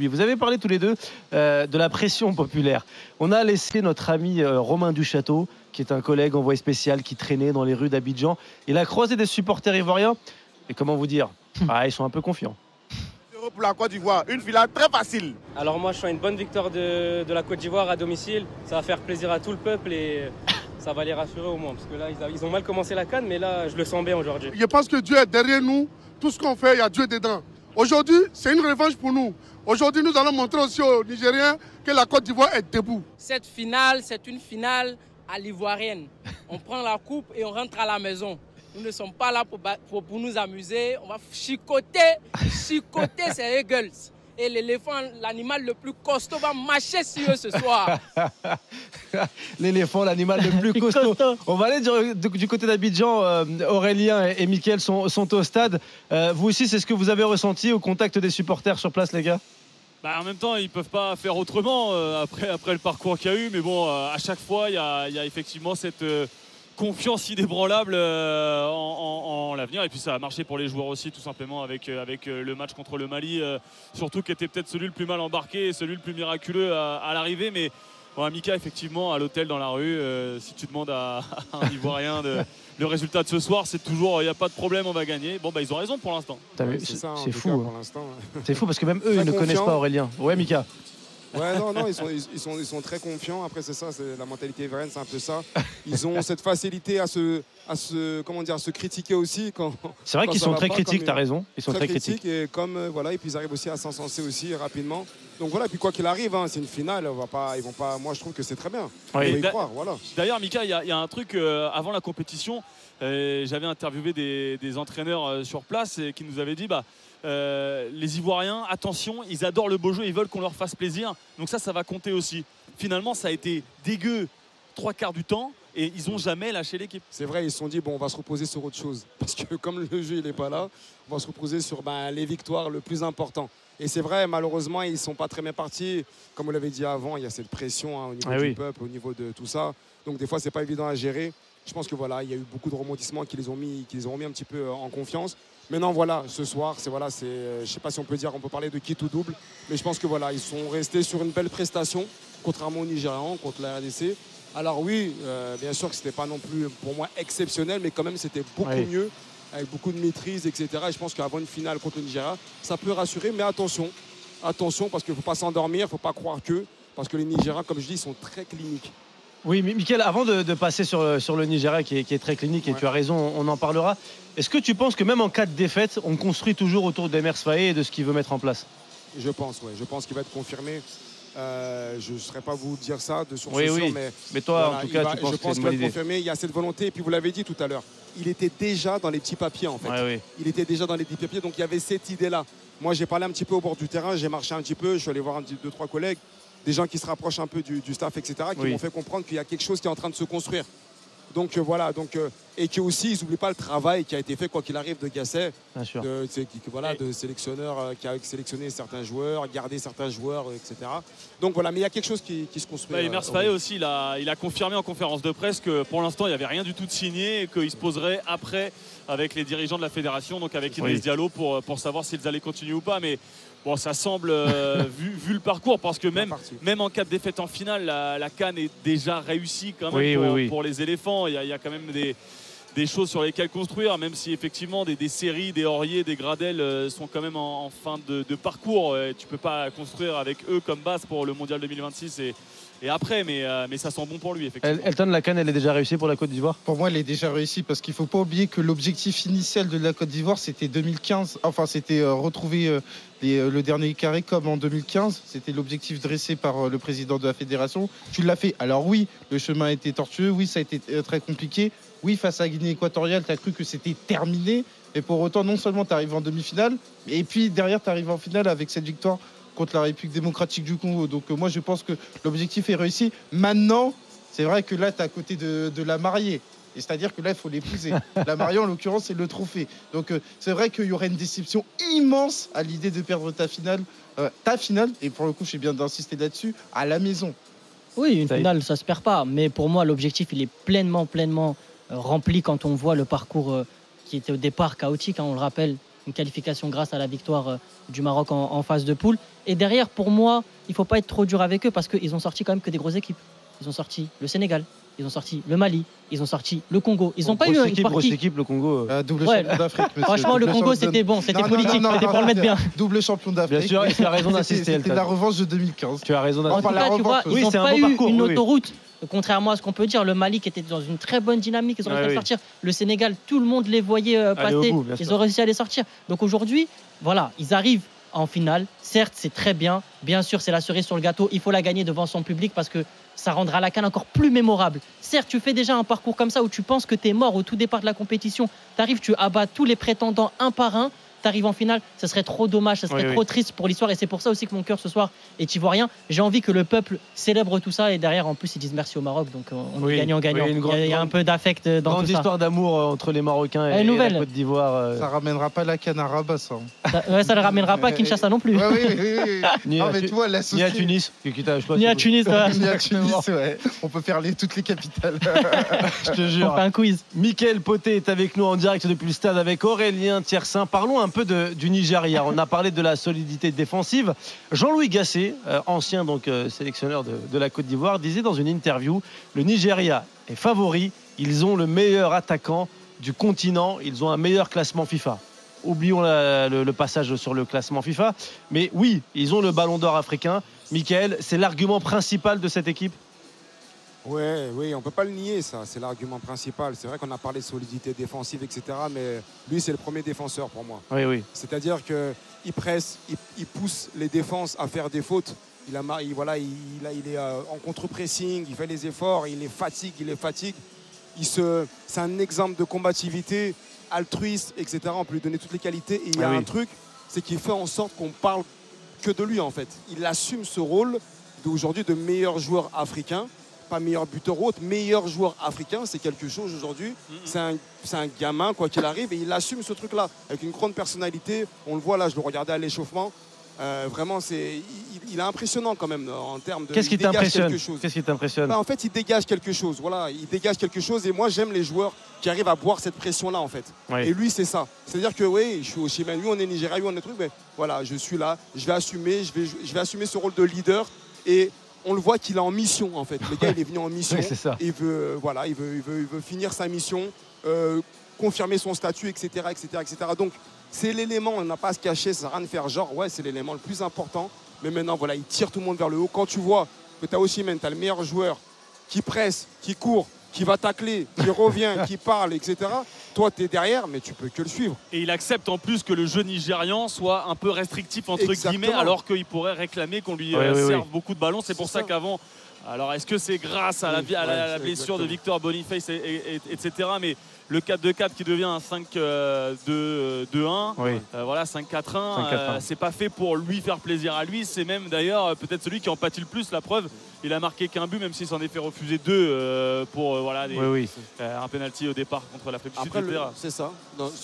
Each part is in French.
Vous avez parlé tous les deux euh, de la pression populaire. On a laissé notre ami euh, Romain Duchâteau, qui est un collègue envoyé spécial qui traînait dans les rues d'Abidjan. Il a croisé des supporters ivoiriens. Et comment vous dire? Ah, Ils sont un peu confiants. Pour la Côte d'Ivoire, une finale très facile. Alors moi je suis une bonne victoire de, de la Côte d'Ivoire à domicile. Ça va faire plaisir à tout le peuple et ça va les rassurer au moins. Parce que là ils, ils ont mal commencé la canne mais là je le sens bien aujourd'hui. Je pense que Dieu est derrière nous. Tout ce qu'on fait, il y a Dieu dedans. Aujourd'hui, c'est une revanche pour nous. Aujourd'hui, nous allons montrer aussi aux Nigériens que la Côte d'Ivoire est debout. Cette finale, c'est une finale à l'ivoirienne. On prend la coupe et on rentre à la maison. Nous ne sommes pas là pour, pour, pour nous amuser. On va chicoter, chicoter ces Eagles et l'éléphant, l'animal le plus costaud, va marcher sur eux ce soir. l'éléphant, l'animal le plus costaud. On va aller du, côté d'Abidjan. Euh, Aurélien et, Mickaël sont, au stade. Euh, vous aussi, c'est ce que vous avez ressenti au contact des supporters sur place, les gars? Bah, en même temps, ils ne peuvent pas faire autrement euh, après, après le parcours qu'il y a eu. Mais bon, à chaque fois, il y a, y a, effectivement cette confiance inébranlable euh, en, l'avenir. Et puis ça a marché pour les joueurs aussi, tout simplement, avec, euh, avec euh, le match contre le Mali, surtout qui était peut-être celui le plus mal embarqué et celui le plus miraculeux à, l'arrivée. Mais bon, Mika, effectivement, à l'hôtel dans la rue, si tu demandes à, un Ivoirien de, le résultat de ce soir, c'est toujours il n'y a pas de problème, on va gagner. Bon, bah, ils ont raison pour l'instant. c'est fou. Hein. C'est fou parce que même eux, ils ne connaissent pas Aurélien. Ouais, Mika. Ouais, non, non, ils sont, ils, sont, ils sont très confiants. Après, c'est ça, c'est la mentalité Everett, c'est un peu ça. Ils ont cette facilité à se, à se, comment dire, à se critiquer aussi. Quand, c'est vrai qu'ils sont très critiques, tu as raison. Ils sont très, critiques. Et, comme, euh, voilà, et puis ils arrivent aussi à s'encenser aussi rapidement. Donc voilà, et puis quoi qu'il arrive, hein, c'est une finale. On va pas, ils vont pas, moi, je trouve que c'est très bien. y croire, voilà. D'ailleurs, Mika, il y, a un truc euh, avant la compétition. Euh, j'avais interviewé des, des entraîneurs sur place et qui nous avaient dit bah, euh, les Ivoiriens, attention, ils adorent le beau jeu, ils veulent qu'on leur fasse plaisir. Donc ça, ça va compter aussi. Finalement, ça a été dégueu trois quarts du temps et ils n'ont jamais lâché l'équipe. C'est vrai, ils se sont dit, bon, on va se reposer sur autre chose. Parce que comme le jeu, il n'est pas là, on va se reposer sur ben, les victoires, le plus important. Et c'est vrai, malheureusement, ils ne sont pas très bien partis. Comme vous l'avez dit avant, il y a cette pression hein, au niveau ah du peuple, au niveau de tout ça. Donc des fois, c'est pas évident à gérer. Je pense que voilà, il y a eu beaucoup de rebondissements qui les ont mis, qui les ont mis un petit peu en confiance. Maintenant, voilà, ce soir, c'est voilà, c'est, euh, je sais pas si on peut dire, on peut parler de kit ou double, mais je pense que voilà, ils sont restés sur une belle prestation, contrairement aux Nigérians, contre la RDC. Alors oui, euh, bien sûr que c'était pas non plus pour moi exceptionnel, mais quand même c'était beaucoup mieux, avec beaucoup de maîtrise, etc. Et je pense qu'avant une finale contre le Nigeria, ça peut rassurer, mais attention, attention, parce qu'il ne faut pas s'endormir, il ne faut pas croire que, parce que les Nigériens, comme je dis, sont très cliniques. Oui, Michael, avant de, passer sur, sur, le Nigeria qui est, très clinique, et tu as raison, on en parlera, est-ce que tu penses que même en cas de défaite, on construit toujours autour d'Emers Faé et de ce qu'il veut mettre en place? Je pense, oui. Je pense qu'il va être confirmé. Euh, je ne saurais pas vous dire ça de source oui, oui. mais, toi, en tout cas, tu penses je pense qu'il va être confirmé. Il y a cette volonté, et puis vous l'avez dit tout à l'heure, il était déjà dans les petits papiers, en fait. il était déjà dans les petits papiers, donc il y avait cette idée-là. Moi, j'ai parlé un petit peu au bord du terrain, j'ai marché un petit peu, je suis allé voir un petit, deux, trois collègues des gens qui se rapprochent un peu du, staff, etc., qui m'ont fait comprendre qu'il y a quelque chose qui est en train de se construire. Donc euh, voilà, donc, euh, et qui aussi, ils n'oublient pas le travail qui a été fait, quoi qu'il arrive, de Gasset, de, voilà, de sélectionneur euh, qui a sélectionné certains joueurs, gardé certains joueurs, etc. Donc voilà, mais il y a quelque chose qui, se construit. Bah, et aussi, il a, il a, confirmé en conférence de presse que pour l'instant, il n'y avait rien du tout de signé et qu'il se poserait après avec les dirigeants de la fédération, donc avec Idriss Diallo, pour, pour savoir s'ils allaient continuer ou pas. Mais Bon, ça semble, euh, vu, le parcours, parce que même, même en cas de défaite en finale, la, la canne est déjà réussie quand même pour, les éléphants. Il y, a, quand même des, des, choses sur lesquelles construire, même si effectivement des, séries, des Auriers, des Gradel euh, sont quand même en, fin de, parcours. tu peux pas construire avec eux comme base pour le Mondial 2026 et, et après, mais, euh, mais ça sent bon pour lui, effectivement. Elton, la canne, elle est déjà réussie pour la Côte d'Ivoire? Pour moi, elle est déjà réussie parce qu'il ne faut pas oublier que l'objectif initial de la Côte d'Ivoire, c'était 2015. Enfin, c'était euh, retrouver euh, le dernier carré comme en 2015. C'était l'objectif dressé par le président de la fédération. Tu l'as fait. Alors, oui, le chemin a été tortueux. Oui, ça a été très compliqué. Oui, face à Guinée équatoriale, tu as cru que c'était terminé. Et pour autant, non seulement tu arrives en demi-finale, et puis derrière, tu arrives en finale avec cette victoire contre la République démocratique du Congo. Donc euh, moi, je pense que l'objectif est réussi. Maintenant, c'est vrai que là, tu es à côté de, la mariée. Et c'est-à-dire que là, il faut l'épouser. La mariée, en l'occurrence, c'est le trophée. Donc, euh, c'est vrai qu'il y aurait une déception immense à l'idée de perdre ta finale, euh, ta finale, et pour le coup, j'ai bien d'insister là-dessus, à la maison. Oui, une finale, ça se perd pas. Mais pour moi, l'objectif, il est pleinement, pleinement rempli quand on voit le parcours qui était au départ chaotique. Hein, on le rappelle, une qualification grâce à la victoire euh, du Maroc en, en phase de poule. Et derrière, pour moi, il faut pas être trop dur avec eux parce qu'ils ont sorti quand même que des grosses équipes. Ils ont sorti le Sénégal, ils ont sorti le Mali, ils ont sorti le Congo. Ils n'ont pas eu une équipe, grosse équipe, le Congo. euh. Euh, double Ouais. champion d'Afrique. Franchement, le Congo, c'était bon, c'était politique, c'était pour le mettre bien. Double champion d'Afrique. Bien sûr, et tu as raison d'insister, C'était la revanche de 2015. Tu as raison En d'insister. tout la cas, tu revanche, vois, oui. ils Oui, n'ont c'est un pas bon eu parcours, une autoroute. Contrairement à ce qu'on peut dire, le Mali qui était dans une très bonne dynamique, ils ont réussi à oui. sortir. Le Sénégal, tout le monde les voyait euh, passer. bout, ils ont réussi à les sortir. Donc aujourd'hui, voilà, ils arrivent en finale. Certes, c'est très bien. Bien sûr, c'est la cerise sur le gâteau. Il faut la gagner devant son public parce que ça rendra la canne encore plus mémorable. Certes, tu fais déjà un parcours comme ça où tu penses que tu es mort au tout départ de la compétition. Tu arrives, tu abats tous les prétendants un par un. Tu arrives en finale, ce serait trop dommage, ce serait Oui, oui. trop triste pour l'histoire. Et c'est pour ça aussi que mon cœur ce soir est ivoirien. J'ai envie que le peuple célèbre tout ça et derrière, en plus, ils disent merci au Maroc. Donc on on Oui, est gagnant-gagnant. il, y a- il y a un peu d'affect euh, dans Grande tout ça. histoire d'amour euh, entre les Marocains et, Eh, et nouvelle. la Côte d'Ivoire. euh, Ça ramènera pas la canne à Rabat, ça. Ça, ouais, ça ne ramènera pas à Kinshasa non plus. Ouais, oui, oui, oui. Ni, Non, à, mais Tu- tu vois, ni à l'associé. Tunis. Ni à Tunis. Ni à Tunis, ouais. On peut faire les, toutes les capitales. je te On jure. fait un quiz. Mickaël Poté est avec nous en direct depuis le stade avec Aurélien Tiersin. Parlons un peu de- du Nigeria. On a parlé de la solidité défensive. Jean-Louis Gasset, euh, ancien donc euh, sélectionneur de, de la Côte d'Ivoire, disait dans une interview le Nigeria est favori. Ils ont le meilleur attaquant du continent. Ils ont un meilleur classement FIFA. Oublions la- le, le passage sur le classement FIFA. Mais oui, ils ont le ballon d'or africain. Michael, c'est l'argument principal de cette équipe? Ouais, oui, on peut pas le nier, ça. C'est l'argument principal. C'est vrai qu'on a parlé de solidité défensive, etc. Mais lui, c'est le premier défenseur pour moi. Oui, oui. C'est-à-dire qu'il presse, il, il pousse les défenses à faire des fautes. Il, a, il- voilà, il, est euh, en contre-pressing, il fait les efforts, il les fatigue, il les fatigue. Il se, c'est un exemple de combativité, altruiste, etc. On peut lui donner toutes les qualités. Et il y a Ah oui. un truc, c'est qu'il fait en sorte qu'on parle que de lui, en fait. Il assume ce rôle d'aujourd'hui de meilleur joueur africain. Pas meilleur buteur ou autre, meilleur joueur africain, c'est quelque chose aujourd'hui. C'est un, c'est un gamin, quoi qu'il arrive, et il assume ce truc-là avec une grande personnalité. On le voit là, je le regardais à l'échauffement. Euh, vraiment, c'est, il, il est impressionnant quand même en termes de. Qu'est-ce qui t'impressionne quelque chose. Qu'est-ce qui t'impressionne Bah, en fait, il dégage quelque chose. Voilà, il dégage quelque chose. Et moi, j'aime les joueurs qui arrivent à boire cette pression-là, en fait. Oui. Et lui, c'est ça. C'est-à-dire que oui, je suis au Chimène, lui, on est Nigeria, lui, on est truc, mais voilà, je suis là, je vais assumer, je vais, je vais assumer ce rôle de leader. Et on le voit qu'il est en mission, en fait. Le gars, il est venu en mission. Oui, c'est ça. Il veut, voilà, il veut, il veut, il veut finir sa mission, euh, confirmer son statut, etc., etc., etc. Donc, c'est l'élément, on n'a pas à se cacher, ça sert à rien de faire genre, ouais, c'est l'élément le plus important. Mais maintenant, voilà, il tire tout le monde vers le haut. Quand tu vois que tu as aussi, tu as le meilleur joueur qui presse, qui court, qui va tacler, qui revient, qui parle, etc. Toi, tu es derrière, mais tu peux que le suivre. Et il accepte en plus que le jeu nigérian soit un peu restrictif entre Exactement. guillemets, alors qu'il pourrait réclamer qu'on lui Oui, euh, oui, oui. serve beaucoup de ballons. C'est pour ça. qu'avant. Alors est-ce que c'est grâce à la, à la- la blessure de. Victor Boniface, et, et- et- etc. Mais le 4-2-4 qui devient un 5-2-1, Oui. euh, voilà 5-4-1, 5-4-1. euh, c'est pas fait pour lui faire plaisir à lui. C'est même d'ailleurs euh, peut-être celui qui en pâtit le plus. La preuve, il a marqué qu'un but, même s'il s'en est fait refuser deux euh, pour euh, voilà des- Oui, oui. euh, un penalty au départ contre le- etc. c'est ça.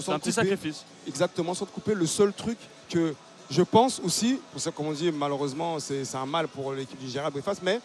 C'est un petit sacrifice. Exactement, sans te couper. Le seul truc que je pense aussi, pour ça, comme on dit, malheureusement, c'est c'est un mal pour l'équipe du Gérard Briefas, mais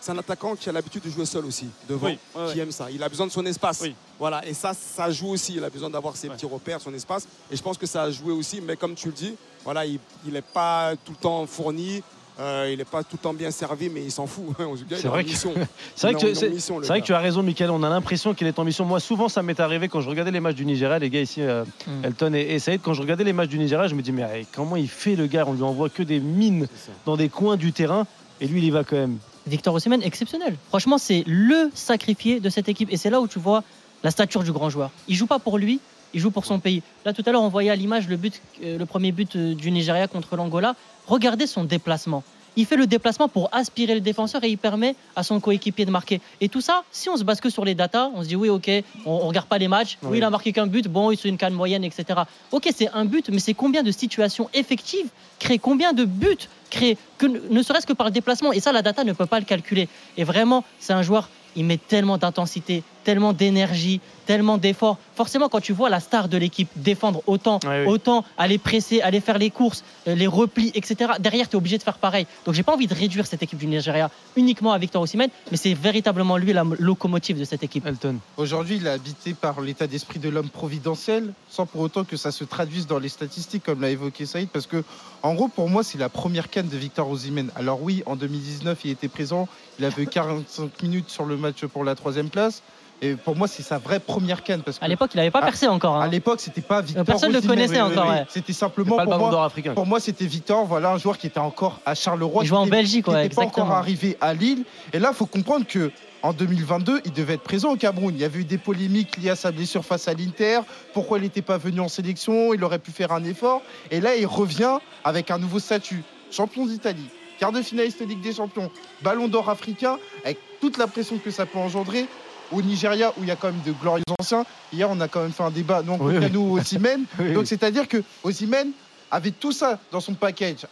c'est un attaquant qui a l'habitude de jouer seul aussi, devant, Oui, ouais, qui ouais. aime ça. Il a besoin de son espace. Oui. Voilà, et ça, ça joue aussi. Il a besoin d'avoir ses Ouais. petits repères, son espace. Et je pense que ça a joué aussi, mais comme tu le dis, voilà, il n'est pas tout le temps fourni. euh, il n'est pas tout le temps bien servi, mais il s'en fout. C'est vrai que- vrai, que, mission, c'est vrai que tu as raison, Michael. On a l'impression qu'il est en mission. Moi, souvent, ça m'est arrivé quand je regardais les matchs du Nigeria, les gars ici, euh, Mm. Elton et, et Saïd, quand je regardais les matchs du Nigeria, je me dis, mais comment il fait le gars? On lui envoie que des mines dans des coins du terrain. Et lui, il y va quand même. Victor Osimhen, exceptionnel. Franchement, c'est le sacrifié de cette équipe. Et c'est là où tu vois la stature du grand joueur. Il joue pas pour lui, il joue pour son pays. Là, tout à l'heure, on voyait à l'image le, but, euh, le premier but euh, du Nigeria contre l'Angola. Regardez son déplacement. Il fait le déplacement pour aspirer le défenseur et il permet à son coéquipier de marquer. Et tout ça, si on se base que sur les datas, on se dit oui, ok, on, on regarde pas les matchs. Oui, Oui. il a marqué qu'un but. Bon, c'est une canne moyenne, etc. Ok, c'est un but, mais c'est combien de situations effectives créées, combien de buts créés, que, ne serait-ce que par le déplacement? Et ça, la data ne peut pas le calculer. Et vraiment, c'est un joueur, il met tellement d'intensité, tellement d'énergie, tellement d'efforts. Forcément, quand tu vois la star de l'équipe défendre autant, Ouais, oui. autant aller presser, aller faire les courses, euh, les replis, etc. Derrière, tu es obligé de faire pareil. Donc, j'ai pas envie de réduire cette équipe du Nigeria uniquement à Victor Osimhen, mais c'est véritablement lui la locomotive de cette équipe. Elton. Aujourd'hui, il est habité par l'état d'esprit de l'homme providentiel, sans pour autant que ça se traduise dans les statistiques, comme l'a évoqué Saïd, parce que, en gros, pour moi, c'est la première canne de Victor Osimhen. Alors oui, en 2019, il était présent, il avait eu 45 minutes sur le match pour la troisième place, et pour moi, c'est sa vraie première canne, parce que À l'époque, il n'avait pas percé encore. hein. à l'époque, c'était pas Victor personne le Osimhen. connaissait encore, ouais. C'était simplement pas le pour ballon moi, d'or africain. pour moi, c'était Victor, voilà, un joueur qui était encore à Charleroi. Il jouait en Belgique, ouais, n'était pas encore arrivé à Lille. Et là, il faut comprendre que en 2022, il devait être présent au Cameroun. Il y avait eu des polémiques liées à sa blessure face à l'Inter. Pourquoi il n'était pas venu en sélection Il aurait pu faire un effort. Et là, il revient avec un nouveau statut. Champion d'Italie, quart de finaliste de Ligue des Champions, ballon d'or africain, avec toute la pression que ça peut engendrer. Au Nigeria, où il y a quand même de glorieux anciens. Hier, on a quand même fait un débat, non, Oui, oui. nous, Osimhen. Oui, Donc c'est-à-dire que Osimhen avait tout ça dans son package.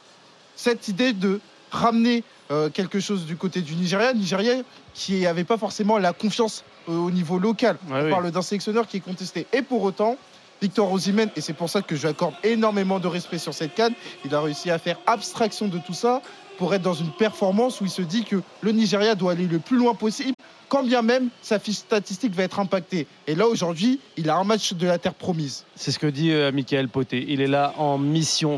Cette idée de ramener euh, quelque chose du côté du Nigeria, Nigeria qui n'avait pas forcément la confiance euh, au niveau local. Ouais, On parle d'un sélectionneur qui est contesté. Et pour autant, Victor Osimhen, et c'est pour ça que je lui accorde énormément de respect sur cette canne, il a réussi à faire abstraction de tout ça pour être dans une performance où il se dit que le Nigeria doit aller le plus loin possible, quand bien même sa fiche statistique va être impactée. Et là, aujourd'hui, il a un match de la terre promise. C'est ce que dit euh, Michael Poté. Il est là en mission